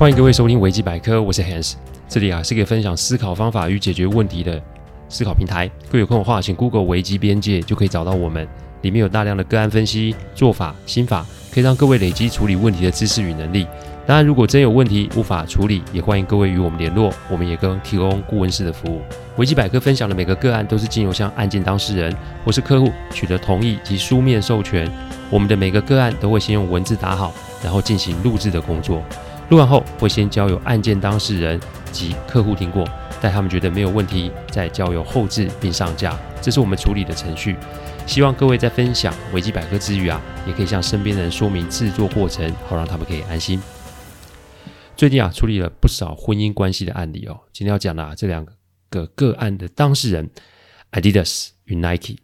欢迎各位收听维基百科，我是 Hans，这里啊是个分享思考方法与解决问题的思考平台。各位有空的话，请 Google 维基边界就可以找到我们，里面有大量的个案分析、做法、心法，可以让各位累积处理问题的知识与能力。当然，如果真有问题无法处理，也欢迎各位与我们联络，我们也更提供顾问式的服务。维基百科分享的每个个案都是经由向案件当事人或是客户取得同意及书面授权，我们的每个个案都会先用文字打好，然后进行录制的工作。录完后，会先交由案件当事人及客户听过，待他们觉得没有问题，再交由后置并上架。这是我们处理的程序。希望各位在分享维基百科之余啊，也可以向身边人说明制作过程，好让他们可以安心。最近啊，处理了不少婚姻关系的案例哦。今天要讲的啊，这两个个案的当事人，Adidas 与 Nike，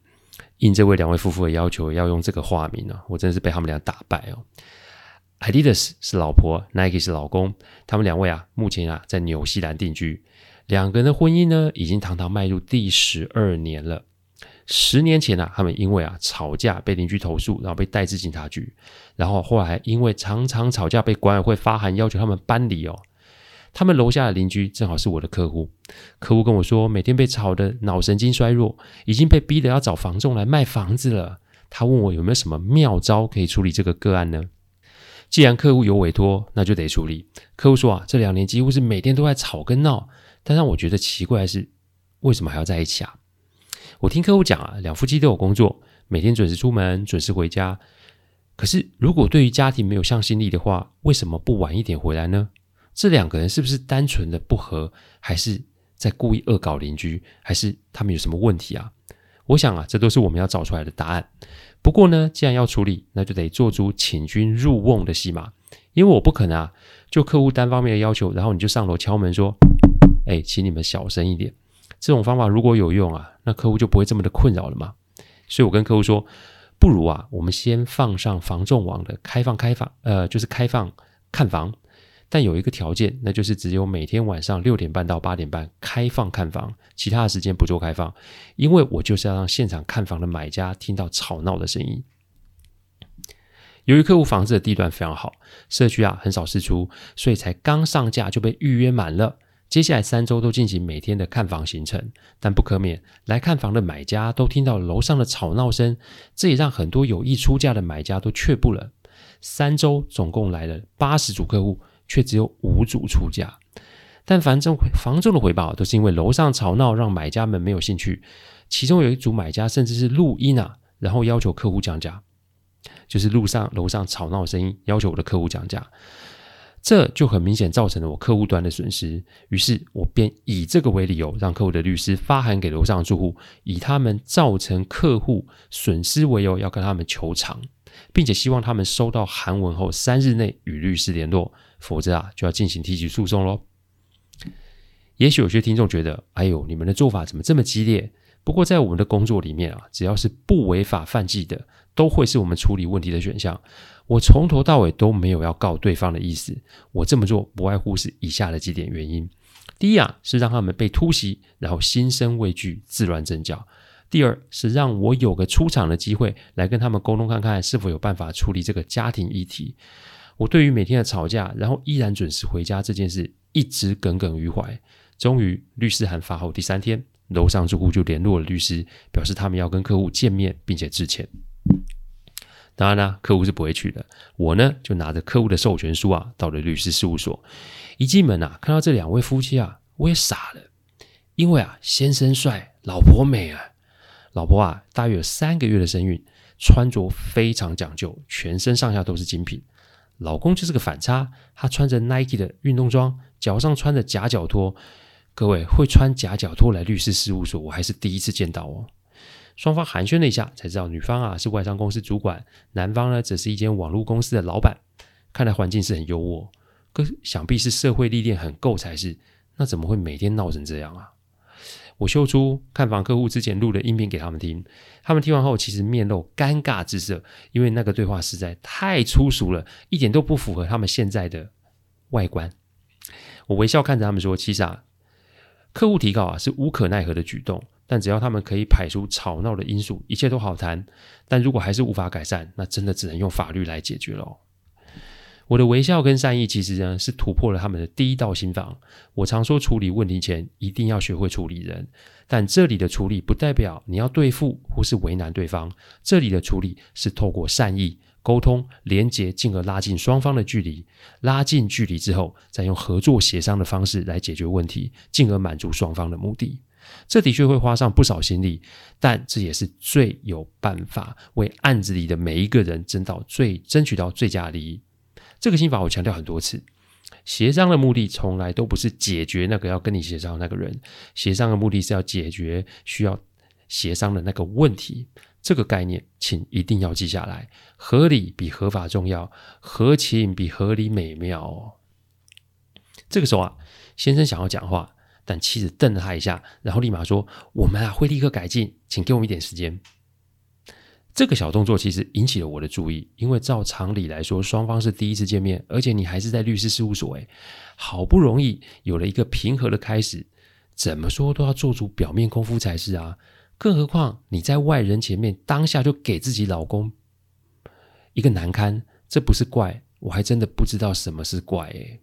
应这位两位夫妇的要求，要用这个化名啊，我真的是被他们俩打败哦。Adidas 是老婆，Nike 是老公。他们两位啊，目前啊在纽西兰定居。两个人的婚姻呢，已经堂堂迈入第十二年了。十年前啊，他们因为啊吵架被邻居投诉，然后被带至警察局。然后后来因为常常吵架被管委会发函要求他们搬离哦。他们楼下的邻居正好是我的客户。客户跟我说，每天被吵得脑神经衰弱，已经被逼得要找房仲来卖房子了。他问我有没有什么妙招可以处理这个个案呢？既然客户有委托，那就得处理。客户说啊，这两年几乎是每天都在吵跟闹，但让我觉得奇怪的是，为什么还要在一起啊？我听客户讲啊，两夫妻都有工作，每天准时出门，准时回家。可是如果对于家庭没有向心力的话，为什么不晚一点回来呢？这两个人是不是单纯的不和，还是在故意恶搞邻居，还是他们有什么问题啊？我想啊，这都是我们要找出来的答案。不过呢，既然要处理，那就得做出请君入瓮的戏码，因为我不可能啊，就客户单方面的要求，然后你就上楼敲门说：“哎，请你们小声一点。”这种方法如果有用啊，那客户就不会这么的困扰了嘛。所以我跟客户说，不如啊，我们先放上房仲网的开放开放，呃，就是开放看房。但有一个条件，那就是只有每天晚上六点半到八点半开放看房，其他的时间不做开放，因为我就是要让现场看房的买家听到吵闹的声音。由于客户房子的地段非常好，社区啊很少释出，所以才刚上架就被预约满了。接下来三周都进行每天的看房行程，但不可免来看房的买家都听到楼上的吵闹声，这也让很多有意出价的买家都却步了。三周总共来了八十组客户。却只有五组出价，但反正房仲的回报都是因为楼上吵闹让买家们没有兴趣。其中有一组买家甚至是录音啊，然后要求客户降价，就是路上楼上吵闹的声音，要求我的客户降价，这就很明显造成了我客户端的损失。于是我便以这个为理由，让客户的律师发函给楼上住户，以他们造成客户损失为由，要跟他们求偿，并且希望他们收到函文后三日内与律师联络。否则啊，就要进行提起诉讼喽。也许有些听众觉得，哎呦，你们的做法怎么这么激烈？不过在我们的工作里面啊，只要是不违法犯纪的，都会是我们处理问题的选项。我从头到尾都没有要告对方的意思。我这么做不外乎是以下的几点原因：第一啊，是让他们被突袭，然后心生畏惧，自乱阵脚；第二是让我有个出场的机会，来跟他们沟通看看是否有办法处理这个家庭议题。我对于每天的吵架，然后依然准时回家这件事，一直耿耿于怀。终于，律师函发后第三天，楼上住户就联络了律师，表示他们要跟客户见面，并且致歉。当然呢，客户是不会去的。我呢，就拿着客户的授权书啊，到了律师事务所。一进门啊，看到这两位夫妻啊，我也傻了，因为啊，先生帅，老婆美啊。老婆啊，大约有三个月的身孕，穿着非常讲究，全身上下都是精品。老公就是个反差，他穿着 Nike 的运动装，脚上穿着夹脚拖。各位会穿夹脚拖来律师事务所，我还是第一次见到哦。双方寒暄了一下，才知道女方啊是外商公司主管，男方呢则是一间网络公司的老板。看来环境是很优渥，可想必是社会历练很够才是。那怎么会每天闹成这样啊？我秀出看房客户之前录的音频给他们听，他们听完后其实面露尴尬之色，因为那个对话实在太粗俗了，一点都不符合他们现在的外观。我微笑看着他们说：“其实啊，客户提告啊是无可奈何的举动，但只要他们可以排除吵闹的因素，一切都好谈。但如果还是无法改善，那真的只能用法律来解决了。”我的微笑跟善意，其实呢是突破了他们的第一道心防。我常说，处理问题前一定要学会处理人，但这里的处理不代表你要对付或是为难对方。这里的处理是透过善意沟通、连结，进而拉近双方的距离。拉近距离之后，再用合作协商的方式来解决问题，进而满足双方的目的。这的确会花上不少心力，但这也是最有办法为案子里的每一个人争到最争取到最佳利益。这个心法我强调很多次，协商的目的从来都不是解决那个要跟你协商的那个人，协商的目的是要解决需要协商的那个问题。这个概念，请一定要记下来。合理比合法重要，合情比合理美妙哦。这个时候啊，先生想要讲话，但妻子瞪了他一下，然后立马说：“我们啊会立刻改进，请给我们一点时间。”这个小动作其实引起了我的注意，因为照常理来说，双方是第一次见面，而且你还是在律师事务所，诶，好不容易有了一个平和的开始，怎么说都要做足表面功夫才是啊！更何况你在外人前面当下就给自己老公一个难堪，这不是怪，我还真的不知道什么是怪诶。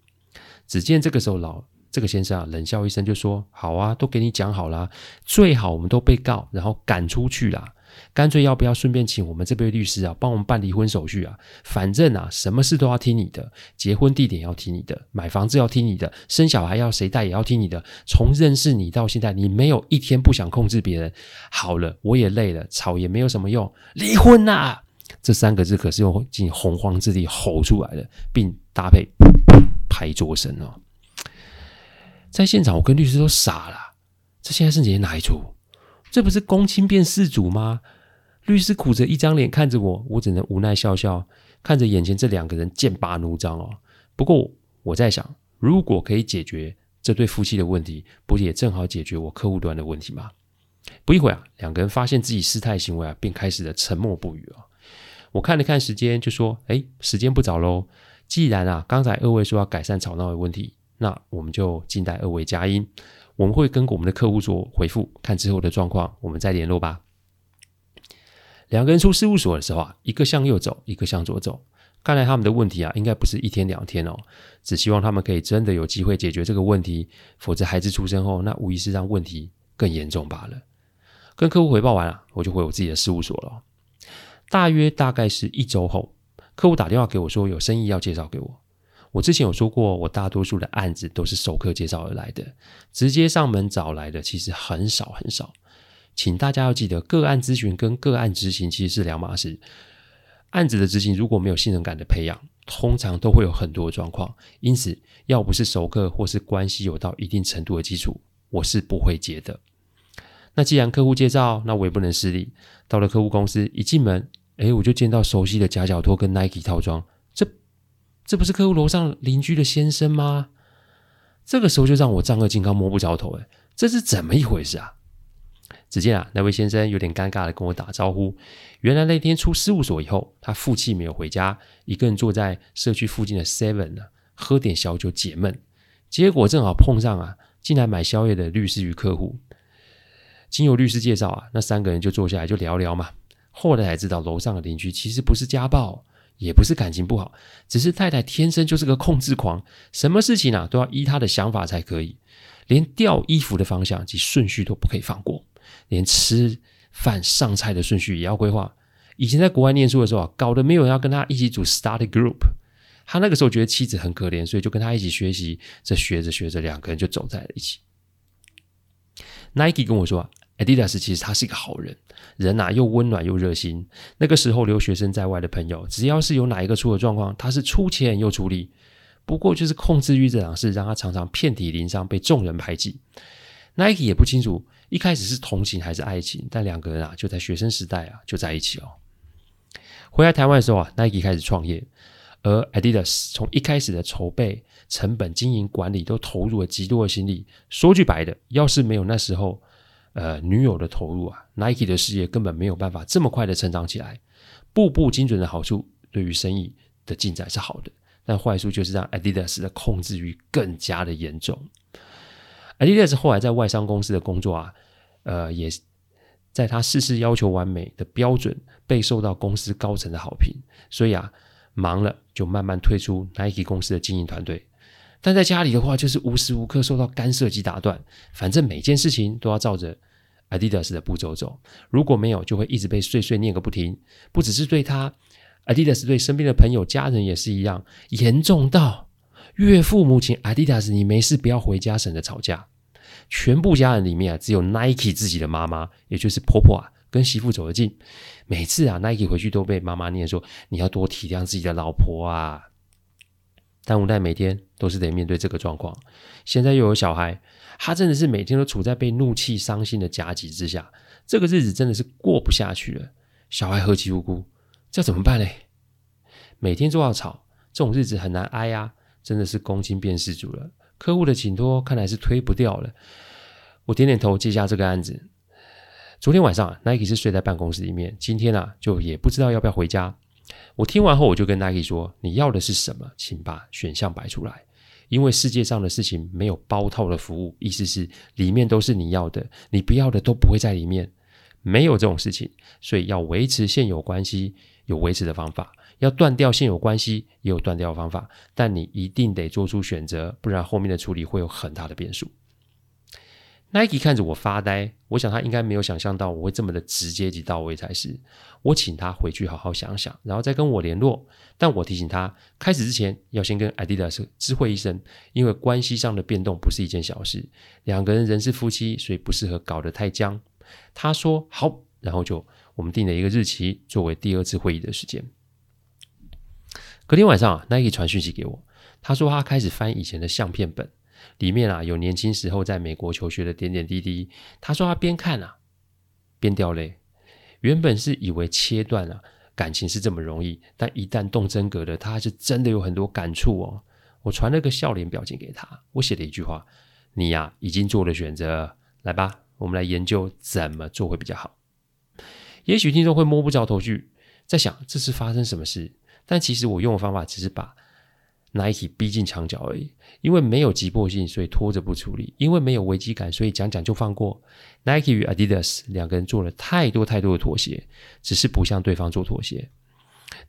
只见这个时候老这个先生啊冷笑一声就说：“好啊，都给你讲好啦，最好我们都被告，然后赶出去啦。”干脆要不要顺便请我们这位律师啊，帮我们办离婚手续啊？反正啊，什么事都要听你的，结婚地点要听你的，买房子要听你的，生小孩要谁带也要听你的。从认识你到现在，你没有一天不想控制别人。好了，我也累了，吵也没有什么用，离婚呐！这三个字可是用尽洪荒之力吼出来的，并搭配拍桌声哦。在现场，我跟律师都傻了，这现在是你的哪一出？这不是公亲变世主吗？律师苦着一张脸看着我，我只能无奈笑笑，看着眼前这两个人剑拔弩张哦。不过我在想，如果可以解决这对夫妻的问题，不也正好解决我客户端的问题吗？不一会啊，两个人发现自己失态行为啊，便开始了沉默不语啊。我看了看时间，就说：“哎，时间不早喽。既然啊，刚才二位说要改善吵闹的问题，那我们就静待二位佳音。”我们会跟我们的客户做回复，看之后的状况，我们再联络吧。两个人出事务所的时候啊，一个向右走，一个向左走。看来他们的问题啊，应该不是一天两天哦。只希望他们可以真的有机会解决这个问题，否则孩子出生后，那无疑是让问题更严重罢了。跟客户回报完了，我就回我自己的事务所了。大约大概是一周后，客户打电话给我说有生意要介绍给我。我之前有说过，我大多数的案子都是熟客介绍而来的，直接上门找来的其实很少很少。请大家要记得，个案咨询跟个案执行其实是两码事。案子的执行如果没有信任感的培养，通常都会有很多状况。因此，要不是熟客或是关系有到一定程度的基础，我是不会接的。那既然客户介绍，那我也不能失礼。到了客户公司，一进门，诶，我就见到熟悉的夹脚拖跟 Nike 套装。这不是客户楼上邻居的先生吗？这个时候就让我丈二金刚摸不着头，哎，这是怎么一回事啊？只见啊，那位先生有点尴尬的跟我打招呼。原来那天出事务所以后，他负气没有回家，一个人坐在社区附近的 Seven 呢，喝点小酒解闷。结果正好碰上啊，进来买宵夜的律师与客户。经由律师介绍啊，那三个人就坐下来就聊聊嘛。后来才知道，楼上的邻居其实不是家暴。也不是感情不好，只是太太天生就是个控制狂，什么事情啊都要依她的想法才可以，连掉衣服的方向及顺序都不可以放过，连吃饭上菜的顺序也要规划。以前在国外念书的时候啊，搞得没有人要跟他一起组 study group，他那个时候觉得妻子很可怜，所以就跟他一起学习。这学着学着，两个人就走在了一起。Nike 跟我说。Adidas 其实他是一个好人，人呐、啊、又温暖又热心。那个时候留学生在外的朋友，只要是有哪一个出了状况，他是出钱又出力。不过就是控制欲这档事，让他常常遍体鳞伤，被众人排挤。Nike 也不清楚一开始是同情还是爱情，但两个人啊就在学生时代啊就在一起哦。回来台湾的时候啊，Nike 开始创业，而 Adidas 从一开始的筹备、成本、经营管理都投入了极多的心力。说句白的，要是没有那时候。呃，女友的投入啊，Nike 的事业根本没有办法这么快的成长起来。步步精准的好处，对于生意的进展是好的，但坏处就是让 Adidas 的控制欲更加的严重。Adidas 后来在外商公司的工作啊，呃，也在他事事要求完美的标准，备受到公司高层的好评。所以啊，忙了就慢慢退出 Nike 公司的经营团队。但在家里的话，就是无时无刻受到干涉及打断，反正每件事情都要照着 Adidas 的步骤走。如果没有，就会一直被碎碎念个不停。不只是对他，Adidas 对身边的朋友、家人也是一样，严重到岳父母亲 Adidas，你没事不要回家，省得吵架。全部家人里面啊，只有 Nike 自己的妈妈，也就是婆婆啊，跟媳妇走得近。每次啊，Nike 回去都被妈妈念说：“你要多体谅自己的老婆啊。”但无奈每天都是得面对这个状况。现在又有小孩，他真的是每天都处在被怒气、伤心的夹击之下，这个日子真的是过不下去了。小孩何其无辜，这怎么办嘞？每天都要吵，这种日子很难挨啊！真的是公亲变事主了。客户的请托看来是推不掉了，我点点头接下这个案子。昨天晚上，Nike 是睡在办公室里面，今天啊就也不知道要不要回家。我听完后，我就跟 Nike 说：“你要的是什么？请把选项摆出来。因为世界上的事情没有包套的服务，意思是里面都是你要的，你不要的都不会在里面，没有这种事情。所以要维持现有关系，有维持的方法。”要断掉现有关系，也有断掉的方法，但你一定得做出选择，不然后面的处理会有很大的变数。Nike 看着我发呆，我想他应该没有想象到我会这么的直接及到位才是。我请他回去好好想想，然后再跟我联络。但我提醒他，开始之前要先跟 Adidas 知会一声，因为关系上的变动不是一件小事。两个人仍是夫妻，所以不适合搞得太僵。他说好，然后就我们定了一个日期，作为第二次会议的时间。隔天晚上啊，Nike 传讯息给我，他说他开始翻以前的相片本，里面啊有年轻时候在美国求学的点点滴滴。他说他边看啊边掉泪。原本是以为切断了、感情是这么容易，但一旦动真格的，他还是真的有很多感触哦。我传了个笑脸表情给他，我写了一句话：“你呀、已经做了选择，来吧，我们来研究怎么做会比较好。”也许听众会摸不着头绪，在想这是发生什么事。但其实我用的方法只是把 Nike 逼进墙角而已，因为没有急迫性，所以拖着不处理；因为没有危机感，所以讲讲就放过。Nike 与 Adidas 两个人做了太多太多的妥协，只是不向对方做妥协。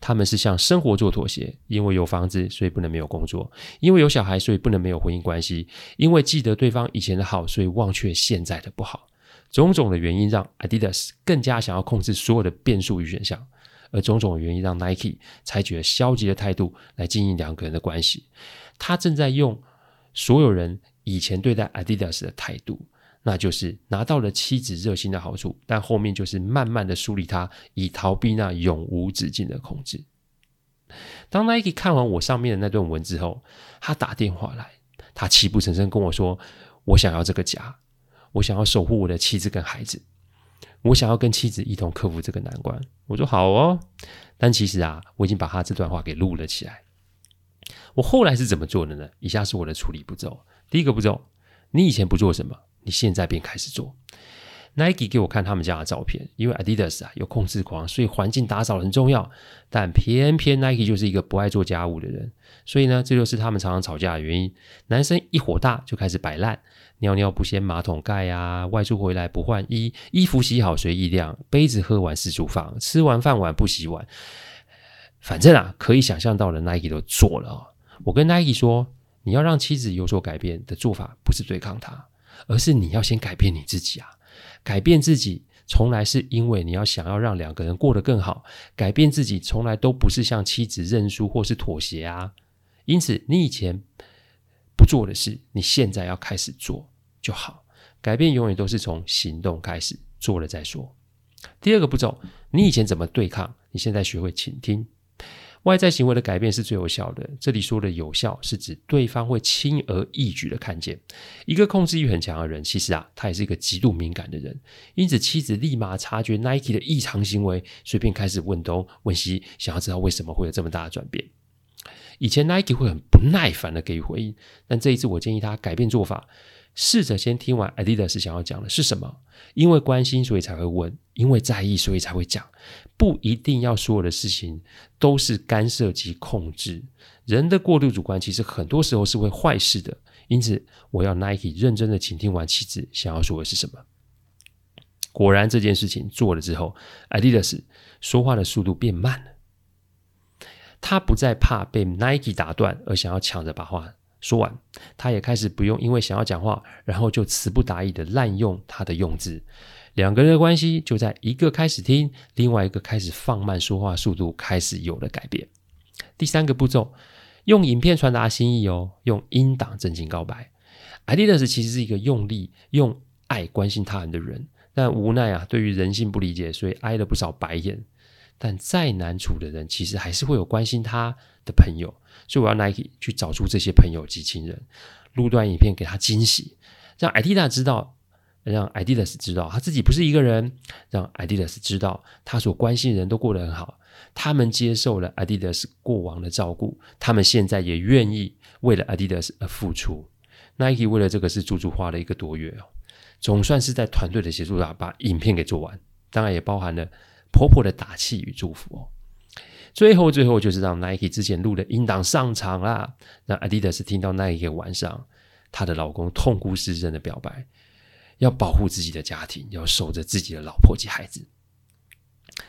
他们是向生活做妥协，因为有房子，所以不能没有工作；因为有小孩，所以不能没有婚姻关系；因为记得对方以前的好，所以忘却现在的不好。种种的原因让 Adidas 更加想要控制所有的变数与选项。而种种原因让 Nike 采取了消极的态度来经营两个人的关系。他正在用所有人以前对待 Adidas 的态度，那就是拿到了妻子热心的好处，但后面就是慢慢的疏离他，以逃避那永无止境的控制。当 Nike 看完我上面的那段文之后，他打电话来，他泣不成声跟我说：“我想要这个家，我想要守护我的妻子跟孩子。”我想要跟妻子一同克服这个难关。我说好哦，但其实啊，我已经把他这段话给录了起来。我后来是怎么做的呢？以下是我的处理步骤。第一个步骤，你以前不做什么，你现在便开始做。Nike 给我看他们家的照片，因为 Adidas 啊有控制狂，所以环境打扫很重要。但偏偏 Nike 就是一个不爱做家务的人，所以呢，这就是他们常常吵架的原因。男生一火大就开始摆烂，尿尿不掀马桶盖啊，外出回来不换衣，衣服洗好随意晾，杯子喝完四处放，吃完饭碗不洗碗。反正啊，可以想象到的 Nike 都做了。我跟 Nike 说，你要让妻子有所改变的做法，不是对抗他，而是你要先改变你自己啊。改变自己，从来是因为你要想要让两个人过得更好。改变自己，从来都不是向妻子认输或是妥协啊。因此，你以前不做的事，你现在要开始做就好。改变永远都是从行动开始，做了再说。第二个步骤，你以前怎么对抗，你现在学会倾听。外在行为的改变是最有效的。这里说的有效，是指对方会轻而易举的看见。一个控制欲很强的人，其实啊，他也是一个极度敏感的人。因此，妻子立马察觉 Nike 的异常行为，随便开始问东问西，想要知道为什么会有这么大的转变。以前 Nike 会很不耐烦的给予回应，但这一次我建议他改变做法。试着先听完 Adidas 想要讲的是什么，因为关心所以才会问，因为在意所以才会讲，不一定要所有的事情都是干涉及控制。人的过度主观其实很多时候是会坏事的，因此我要 Nike 认真的倾听完妻子想要说的是什么。果然这件事情做了之后，Adidas 说话的速度变慢了。他不再怕被 Nike 打断而想要抢着把话说完，他也开始不用因为想要讲话，然后就词不达意的滥用他的用字。两个人的关系就在一个开始听，另外一个开始放慢说话速度，开始有了改变。第三个步骤，用影片传达心意哦，用音档真情告白。Adidas 其实是一个用力用爱关心他人的人，但无奈啊，对于人性不理解，所以挨了不少白眼。但再难处的人，其实还是会有关心他的朋友，所以我要 Nike 去找出这些朋友及亲人，录段影片给他惊喜，让 Adidas 知道。让 Adidas 知道他自己不是一个人，让 Adidas 知道他所关心的人都过得很好，他们接受了 Adidas 过往的照顾，他们现在也愿意为了 Adidas 而付出。Nike 为了这个事足足花了一个多月哦，总算是在团队的协助下把影片给做完，当然也包含了婆婆的打气与祝福。最后，最后就是让 Nike 之前录的音档上场啦，让 Adidas 听到那一个晚上她的老公痛哭失声的表白。要保护自己的家庭，要守着自己的老婆及孩子。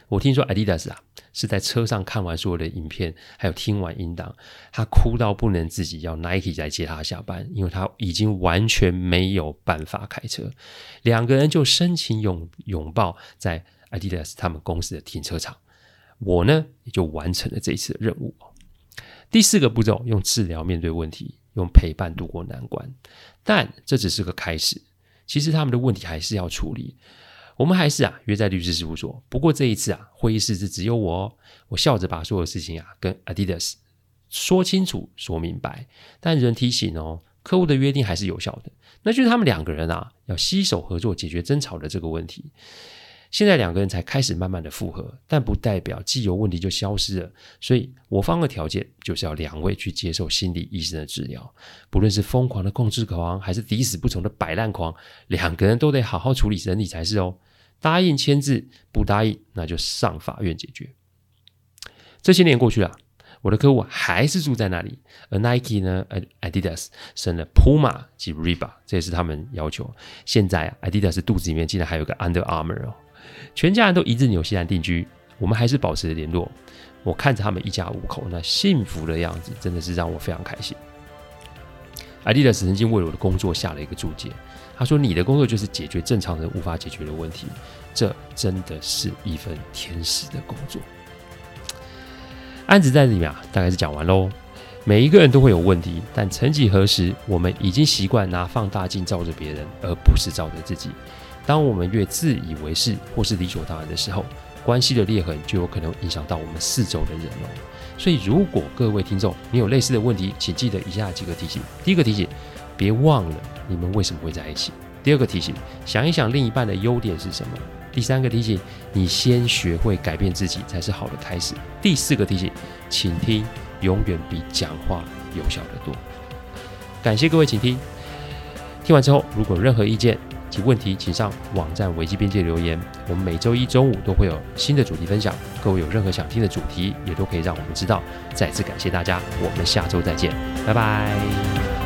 我听说 Adidas 啊是在车上看完所有的影片，还有听完音档，他哭到不能自己，要 Nike 来接他下班，因为他已经完全没有办法开车。两个人就深情拥拥抱在 Adidas 他们公司的停车场。我呢也就完成了这一次的任务。第四个步骤，用治疗面对问题，用陪伴度过难关。但这只是个开始。其实他们的问题还是要处理，我们还是啊约在律师事务所。不过这一次啊，会议室是只有我哦，我笑着把所有事情啊跟 Adidas 说清楚、说明白。但人提醒哦，客户的约定还是有效的，那就是他们两个人啊要携手合作解决争吵的这个问题。现在两个人才开始慢慢的复合，但不代表既有问题就消失了。所以我方的条件就是要两位去接受心理医生的治疗，不论是疯狂的控制狂，还是抵死不从的摆烂狂，两个人都得好好处理审理才是哦。答应签字，不答应那就上法院解决。这些年过去了，我的客户还是住在那里，而 Nike 呢，Adidas 生了 Puma 及 Reba，这也是他们要求。现在，Adidas 肚子里面竟然还有个 Under Armour 哦。全家人都移至纽西兰定居，我们还是保持着联络。我看着他们一家五口那幸福的样子，真的是让我非常开心。Adidas 曾经为我的工作下了一个注解，他说：“你的工作就是解决正常人无法解决的问题，这真的是一份天使的工作。”案子在这里面啊，大概是讲完喽。每一个人都会有问题，但曾几何时，我们已经习惯拿放大镜照着别人，而不是照着自己。当我们越自以为是或是理所当然的时候，关系的裂痕就有可能影响到我们四周的人哦。所以，如果各位听众你有类似的问题，请记得以下几个提醒：第一个提醒，别忘了你们为什么会在一起；第二个提醒，想一想另一半的优点是什么；第三个提醒，你先学会改变自己才是好的开始；第四个提醒，请听永远比讲话有效得多。感谢各位请听，听完之后如果任何意见，问题，请上网站维基边界留言。我们每周一中午都会有新的主题分享，各位有任何想听的主题，也都可以让我们知道。再次感谢大家，我们下周再见，拜拜。